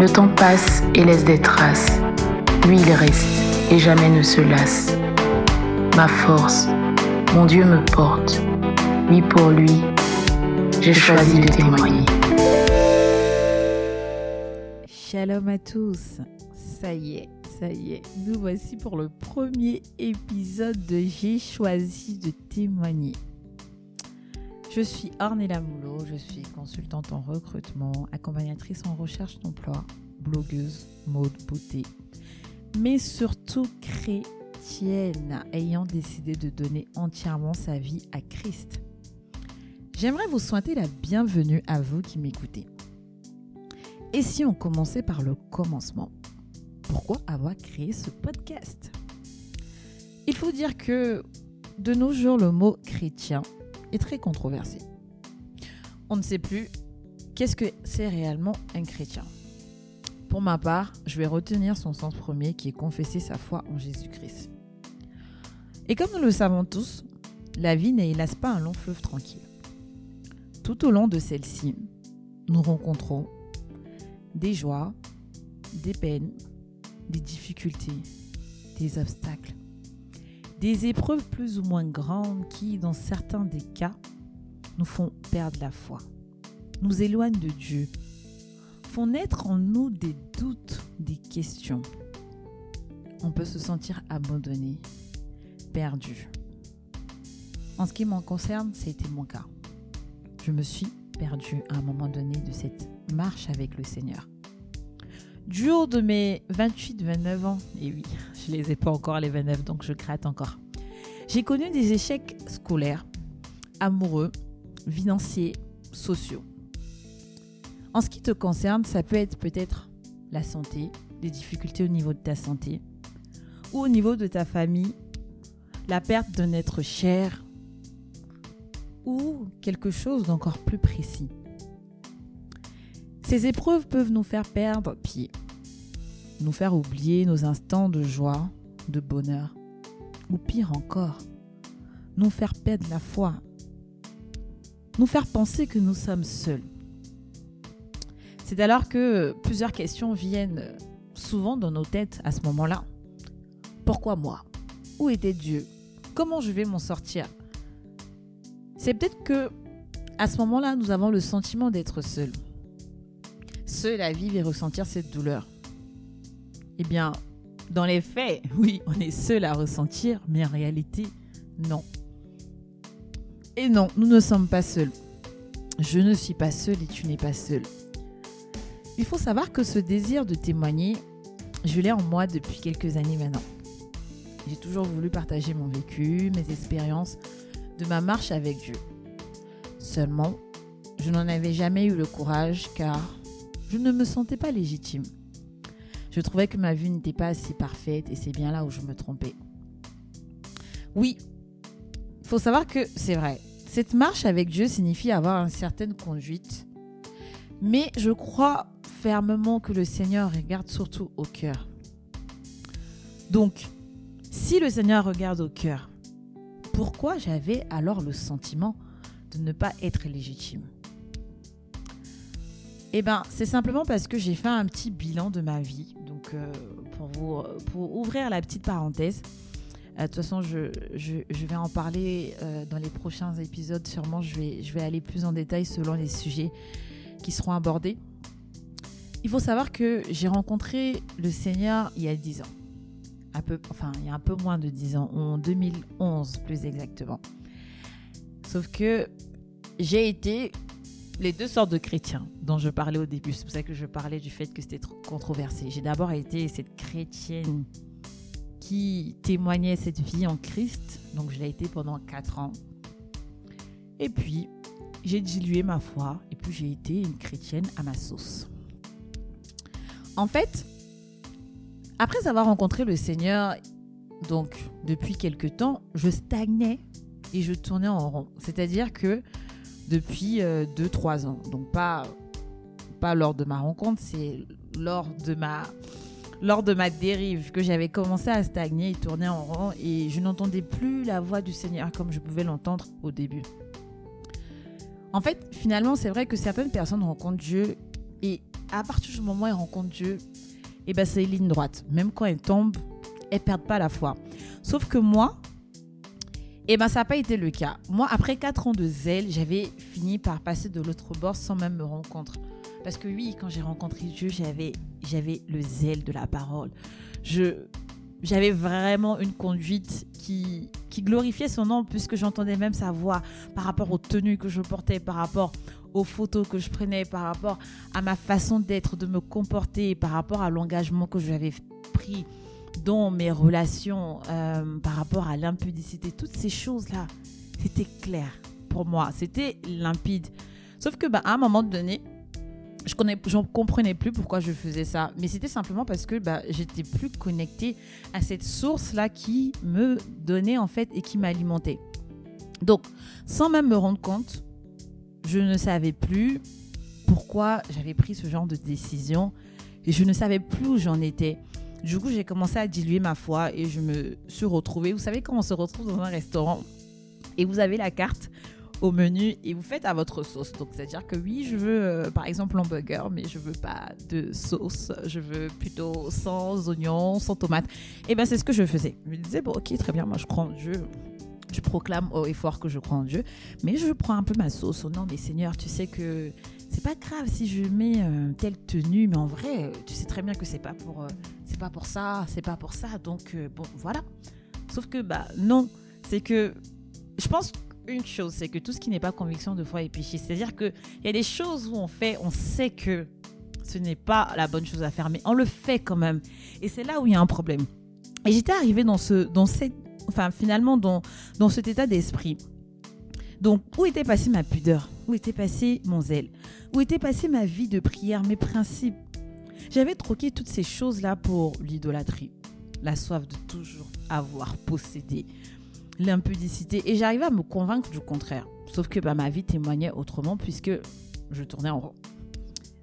Le temps passe et laisse des traces. Lui, il reste et jamais ne se lasse. Ma force, mon Dieu me porte. Lui pour lui, j'ai choisi de témoigner. Shalom à tous. Ça y est, ça y est. Nous voici pour le premier épisode de J'ai choisi de témoigner. Je suis Ornella Moulot, je suis consultante en recrutement, accompagnatrice en recherche d'emploi, blogueuse, mode, beauté, mais surtout chrétienne, ayant décidé de donner entièrement sa vie à Christ. J'aimerais vous souhaiter la bienvenue à vous qui m'écoutez. Et si on commençait par le commencement Pourquoi avoir créé ce podcast? Il faut dire que de nos jours, le mot chrétien très controversé. On ne sait plus qu'est-ce que c'est réellement un chrétien. Pour ma part, je vais retenir son sens premier qui est confesser sa foi en Jésus-Christ. Et comme nous le savons tous, la vie n'est hélas pas un long fleuve tranquille. Tout au long de celle-ci, nous rencontrons des joies, des peines, des difficultés, des obstacles, des épreuves plus ou moins grandes qui, dans certains des cas, nous font perdre la foi, nous éloignent de Dieu, font naître en nous des doutes, des questions. On peut se sentir abandonné, perdu. En ce qui m'en concerne, c'était mon cas. Je me suis perdu à un moment donné de cette marche avec le Seigneur. Du haut de mes 28-29 ans, et oui, je les ai pas encore les 29, donc je gratte encore. J'ai connu des échecs scolaires, amoureux, financiers, sociaux. En ce qui te concerne, ça peut être peut-être la santé, des difficultés au niveau de ta santé, ou au niveau de ta famille, la perte d'un être cher, ou quelque chose d'encore plus précis. Ces épreuves peuvent nous faire perdre pied, nous faire oublier nos instants de joie, de bonheur, ou pire encore, nous faire perdre la foi, nous faire penser que nous sommes seuls. C'est alors que plusieurs questions viennent souvent dans nos têtes à ce moment-là. Pourquoi moi? Où était Dieu? Comment je vais m'en sortir? C'est peut-être que à ce moment-là, nous avons le sentiment d'être seuls à vivre et ressentir cette douleur Eh bien, dans les faits, oui, on est seul à ressentir, mais en réalité, non. Et non, nous ne sommes pas seuls. Je ne suis pas seul et tu n'es pas seul. Il faut savoir que ce désir de témoigner, je l'ai en moi depuis quelques années maintenant. J'ai toujours voulu partager mon vécu, mes expériences de ma marche avec Dieu. Seulement, je n'en avais jamais eu le courage car je ne me sentais pas légitime. Je trouvais que ma vie n'était pas assez parfaite et c'est bien là où je me trompais. Oui, il faut savoir que c'est vrai. Cette marche avec Dieu signifie avoir une certaine conduite. Mais je crois fermement que le Seigneur regarde surtout au cœur. Donc, si le Seigneur regarde au cœur, pourquoi j'avais alors le sentiment de ne pas être légitime? Eh ben, c'est simplement parce que j'ai fait un petit bilan de ma vie. Donc, euh, pour, vous, pour ouvrir la petite parenthèse, euh, de toute façon, je, je, vais en parler euh, dans les prochains épisodes. Sûrement, je vais, je vais aller plus en détail selon les sujets qui seront abordés. Il faut savoir que j'ai rencontré le Seigneur il y a 10 ans. Un peu, enfin, il y a un peu moins de 10 ans, en 2011 plus exactement. Sauf que j'ai été les deux sortes de chrétiens dont je parlais au début. C'est pour ça que je parlais du fait que c'était trop controversé. J'ai d'abord été cette chrétienne qui témoignait cette vie en Christ. Donc je l'ai été pendant quatre ans. Et puis, j'ai dilué ma foi et puis j'ai été une chrétienne à ma sauce. en fait, après avoir rencontré le Seigneur, donc depuis quelque temps, je stagnais et je tournais en rond. C'est-à-dire que depuis 2-3 euh, ans, donc pas, pas lors de ma rencontre, c'est lors de ma lors de ma dérive que j'avais commencé à stagner et tourner en rond et je n'entendais plus la voix du Seigneur comme je pouvais l'entendre au début. En fait, finalement, c'est vrai que certaines personnes rencontrent Dieu et à partir du moment où elles rencontrent Dieu, et eh ben c'est ligne droite. Même quand elles tombent, elles perdent pas la foi. Sauf que moi, et eh ben ça n'a pas été le cas. Moi, après 4 ans de zèle, j'avais fini par passer de l'autre bord sans même me rencontrer. Parce que oui, quand j'ai rencontré Dieu, j'avais, j'avais le zèle de la parole. Je, j'avais vraiment une conduite qui, qui glorifiait son nom puisque j'entendais même sa voix par rapport aux tenues que je portais, par rapport aux photos que je prenais, par rapport à ma façon d'être, de me comporter, par rapport à l'engagement que j'avais pris dans mes relations, euh, par rapport à l'impudicité. Toutes ces choses-là, c'était clair pour moi, c'était limpide. Sauf que bah, à un moment donné, je ne comprenais plus pourquoi je faisais ça. Mais c'était simplement parce que bah, j'étais plus connectée à cette source-là qui me donnait en fait et qui m'alimentait. Donc, sans même me rendre compte, je ne savais plus pourquoi j'avais pris ce genre de décision et je ne savais plus où j'en étais. Du coup, j'ai commencé à diluer ma foi et je me suis retrouvée. Vous savez comment on se retrouve dans un restaurant et vous avez la carte au menu et vous faites à votre sauce. Donc, c'est-à-dire que oui, je veux euh, par exemple un burger, mais je veux pas de sauce. Je veux plutôt sans oignons, sans tomates. Et ben, c'est ce que je faisais. Je me disais, bon, ok, très bien, moi je crois en Dieu. Je proclame haut et fort que je crois en Dieu, mais je prends un peu ma sauce. Oh non, mais Seigneur, tu sais que c'est pas grave si je mets euh, telle tenue, mais en vrai, tu sais très bien que c'est pas pour, euh, c'est pas pour ça, c'est pas pour ça. Donc bon, voilà. Sauf que bah non, c'est que je pense une chose, c'est que tout ce qui n'est pas conviction de foi est péché. C'est-à-dire qu'il y a des choses où on fait, on sait que ce n'est pas la bonne chose à faire, mais on le fait quand même. Et c'est là où il y a un problème. Et j'étais arrivée dans ce, dans cette, enfin finalement dans, dans cet état d'esprit. Donc où était passée ma pudeur? Où était passé mon zèle? Où était passée ma vie de prière, mes principes? J'avais troqué toutes ces choses-là pour l'idolâtrie, la soif de toujours avoir possédé, l'impudicité. Et j'arrivais à me convaincre du contraire. Sauf que bah, ma vie témoignait autrement puisque je tournais en rond.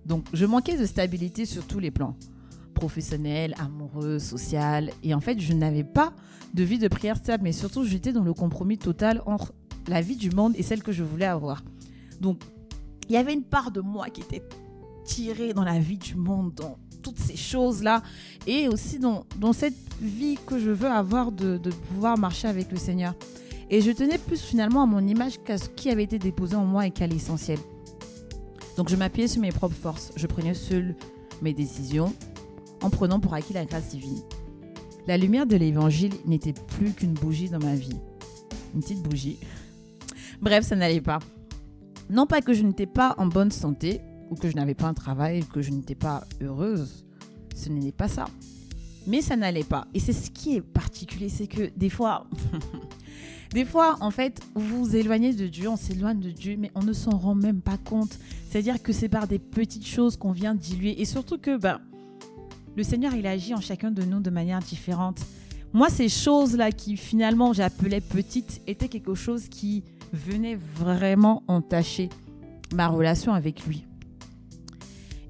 Donc je manquais de stabilité sur tous les plans. Professionnel, amoureux, social. Et en fait, je n'avais pas de vie de prière stable, mais surtout j'étais dans le compromis total entre la vie du monde et celle que je voulais avoir. Donc il y avait une part de moi qui était tirée dans la vie du monde, dans toutes ces choses-là, et aussi dans, dans cette vie que je veux avoir de, de, pouvoir marcher avec le Seigneur. Et je tenais plus finalement à mon image qu'à ce qui avait été déposé en moi et qu'à l'essentiel. Donc je m'appuyais sur mes propres forces. Je prenais seul mes décisions en prenant pour acquis la grâce divine. La lumière de l'évangile n'était plus qu'une bougie dans ma vie. Une petite bougie. Bref, ça n'allait pas. Non pas que je n'étais pas en bonne santé, ou que je n'avais pas un travail, que je n'étais pas heureuse. Ce n'est pas ça. Mais ça n'allait pas. Et c'est ce qui est particulier, c'est que des fois, des fois, en fait, vous vous éloignez de Dieu, on s'éloigne de Dieu, mais on ne s'en rend même pas compte. C'est-à-dire que c'est par des petites choses qu'on vient diluer. Et surtout que ben, le Seigneur, il agit en chacun de nous de manière différente. Moi, ces choses-là qui finalement j'appelais petites étaient quelque chose qui venait vraiment entacher ma relation avec lui.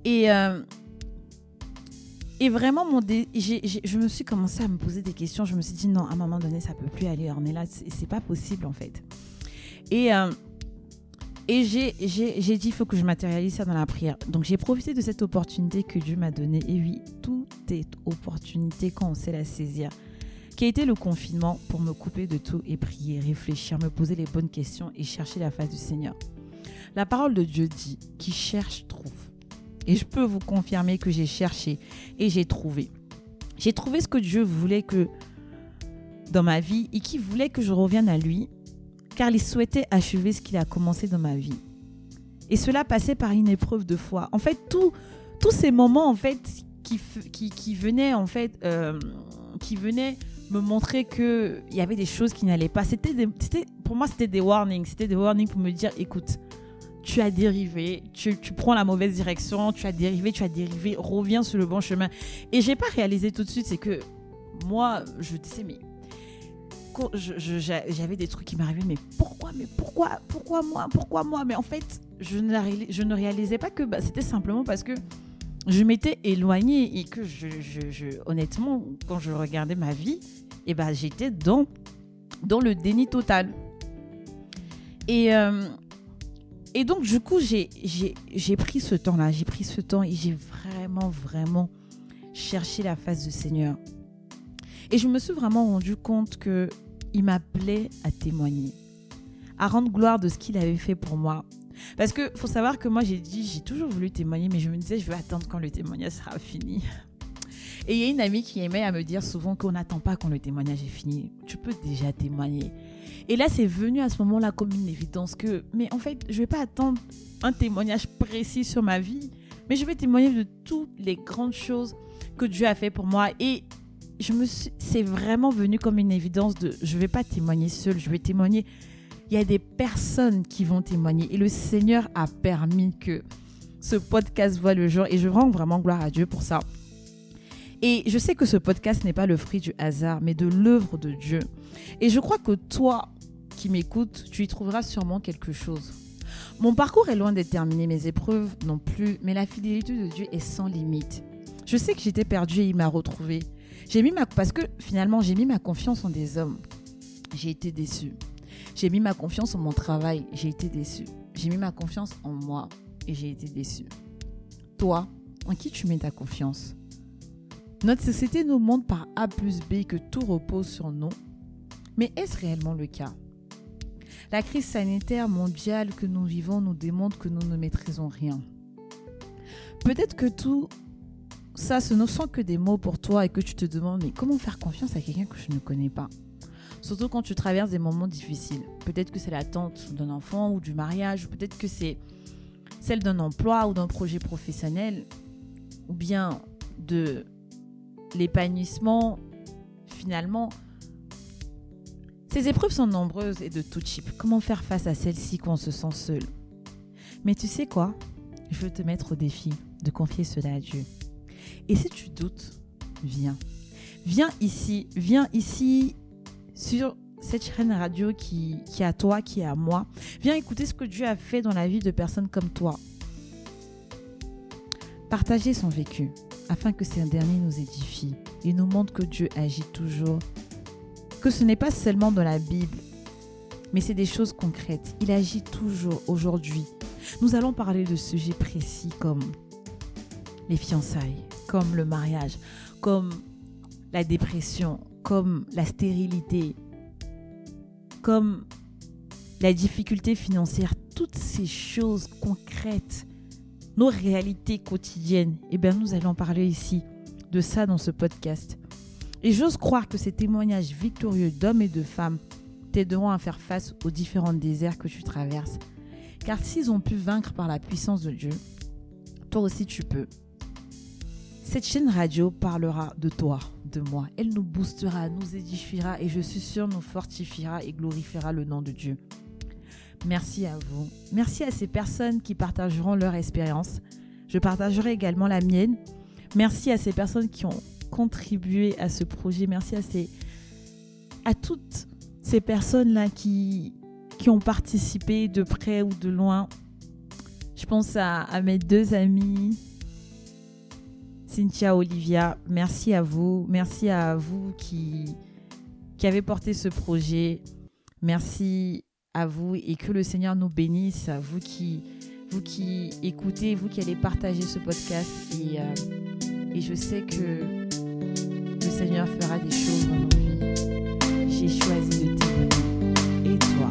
Et, euh, et vraiment, mon je me suis commencé à me poser des questions. Je me suis dit, non, à un moment donné, ça peut plus aller. On est là, c'est pas possible en fait. Et, euh, j'ai dit, il faut que je matérialise ça dans la prière. Donc j'ai profité de cette opportunité que Dieu m'a donnée. Et oui, tout est opportunité quand on sait la saisir. Qui a été le confinement pour me couper de tout et prier, réfléchir, me poser les bonnes questions et chercher la face du Seigneur. La parole de Dieu dit, qui cherche trouve. Et je peux vous confirmer que j'ai cherché et j'ai trouvé. J'ai trouvé ce que Dieu voulait que dans ma vie et qui voulait que je revienne à lui, car il souhaitait achever ce qu'il a commencé dans ma vie. Et cela passait par une épreuve de foi. En fait, tous ces moments en fait qui, qui, qui venaient en fait euh, qui venaient me montrer que il y avait des choses qui n'allaient pas. C'était pour moi c'était des warnings, c'était des warnings pour me dire écoute, tu as dérivé, tu, tu, prends la mauvaise direction, tu as dérivé, tu as dérivé, reviens sur le bon chemin. Et j'ai pas réalisé tout de suite, c'est que moi, je disais, mais j'avais des trucs qui m'arrivaient, mais pourquoi, mais pourquoi, pourquoi moi, pourquoi moi? Mais en fait, je ne, je ne réalisais pas que bah, c'était simplement parce que je m'étais éloignée et que je, honnêtement, quand je regardais ma vie, eh ben, j'étais dans, dans le déni total. Et, euh, et donc, du coup, j'ai pris ce temps-là, j'ai pris ce temps et j'ai vraiment, vraiment cherché la face du Seigneur. Et je me suis vraiment rendu compte que il m'appelait à témoigner, à rendre gloire de ce qu'il avait fait pour moi. Parce que faut savoir que moi j'ai dit, j'ai toujours voulu témoigner, mais je me disais, je vais attendre quand le témoignage sera fini. Et il y a une amie qui aimait à me dire souvent qu'on n'attend pas quand le témoignage est fini. Tu peux déjà témoigner. Et là, c'est venu à ce moment-là comme une évidence que, mais en fait, je vais pas attendre un témoignage précis sur ma vie, mais je vais témoigner de toutes les grandes choses que Dieu a fait pour moi. Et je me c'est vraiment venu comme une évidence de, je vais pas témoigner seul, je vais témoigner. Il y a des personnes qui vont témoigner et le Seigneur a permis que ce podcast voit le jour et je rends vraiment gloire à Dieu pour ça. Et je sais que ce podcast n'est pas le fruit du hasard, mais de l'œuvre de Dieu. Et je crois que toi qui m'écoutes, tu y trouveras sûrement quelque chose. Mon parcours est loin d'être terminé, mes épreuves non plus, mais la fidélité de Dieu est sans limite. Je sais que j'étais perdue et il m'a retrouvée. J'ai mis ma parce que finalement j'ai mis ma confiance en des hommes. J'ai été déçue. J'ai mis ma confiance en mon travail. J'ai été déçue. J'ai mis ma confiance en moi et j'ai été déçue. Toi, en qui tu mets ta confiance? Notre société nous montre par A plus B que tout repose sur nous. Mais est-ce réellement le cas? La crise sanitaire mondiale que nous vivons nous démontre que nous ne maîtrisons rien. Peut-être que tout ça, ce ne sont que des mots pour toi et que tu te demandes mais comment faire confiance à quelqu'un que je ne connais pas? Surtout quand tu traverses des moments difficiles. Peut-être que c'est l'attente d'un enfant ou du mariage, peut-être que c'est celle d'un emploi ou d'un projet professionnel, ou bien de l'épanouissement, finalement, ces épreuves sont nombreuses et de tout type. Comment faire face à celles-ci quand on se sent seul? Mais tu sais quoi? Je veux te mettre au défi de confier cela à Dieu. Et si tu doutes, viens. Viens ici, viens ici sur cette chaîne radio qui, est à toi, qui est à moi. Viens écouter ce que Dieu a fait dans la vie de personnes comme toi. Partager son vécu afin que ces derniers nous édifient et nous montrent que Dieu agit toujours, que ce n'est pas seulement dans la Bible, mais c'est des choses concrètes. Il agit toujours aujourd'hui. Nous allons parler de sujets précis comme les fiançailles, comme le mariage, comme la dépression, comme la stérilité, comme la difficulté financière, toutes ces choses concrètes nos réalités quotidiennes, eh bien, nous allons parler ici de ça dans ce podcast. Et j'ose croire que ces témoignages victorieux d'hommes et de femmes t'aideront à faire face aux différents déserts que tu traverses. Car s'ils ont pu vaincre par la puissance de Dieu, toi aussi tu peux. Cette chaîne radio parlera de toi, de moi. Elle nous boostera, nous édifiera et je suis sûre nous fortifiera et glorifiera le nom de Dieu. Merci à vous. Merci à ces personnes qui partageront leur expérience. Je partagerai également la mienne. Merci à ces personnes qui ont contribué à ce projet. Merci à, ces, à toutes ces personnes-là qui, qui ont participé de près ou de loin. Je pense à, à mes deux amis, Cynthia, Olivia. Merci à vous. Merci à vous qui, qui avez porté ce projet. Merci à vous et que le Seigneur nous bénisse, vous qui, vous qui écoutez, vous qui allez partager ce podcast. Et, euh, et je sais que le Seigneur fera des choses dans nos vies. J'ai choisi de témoigner. Et toi?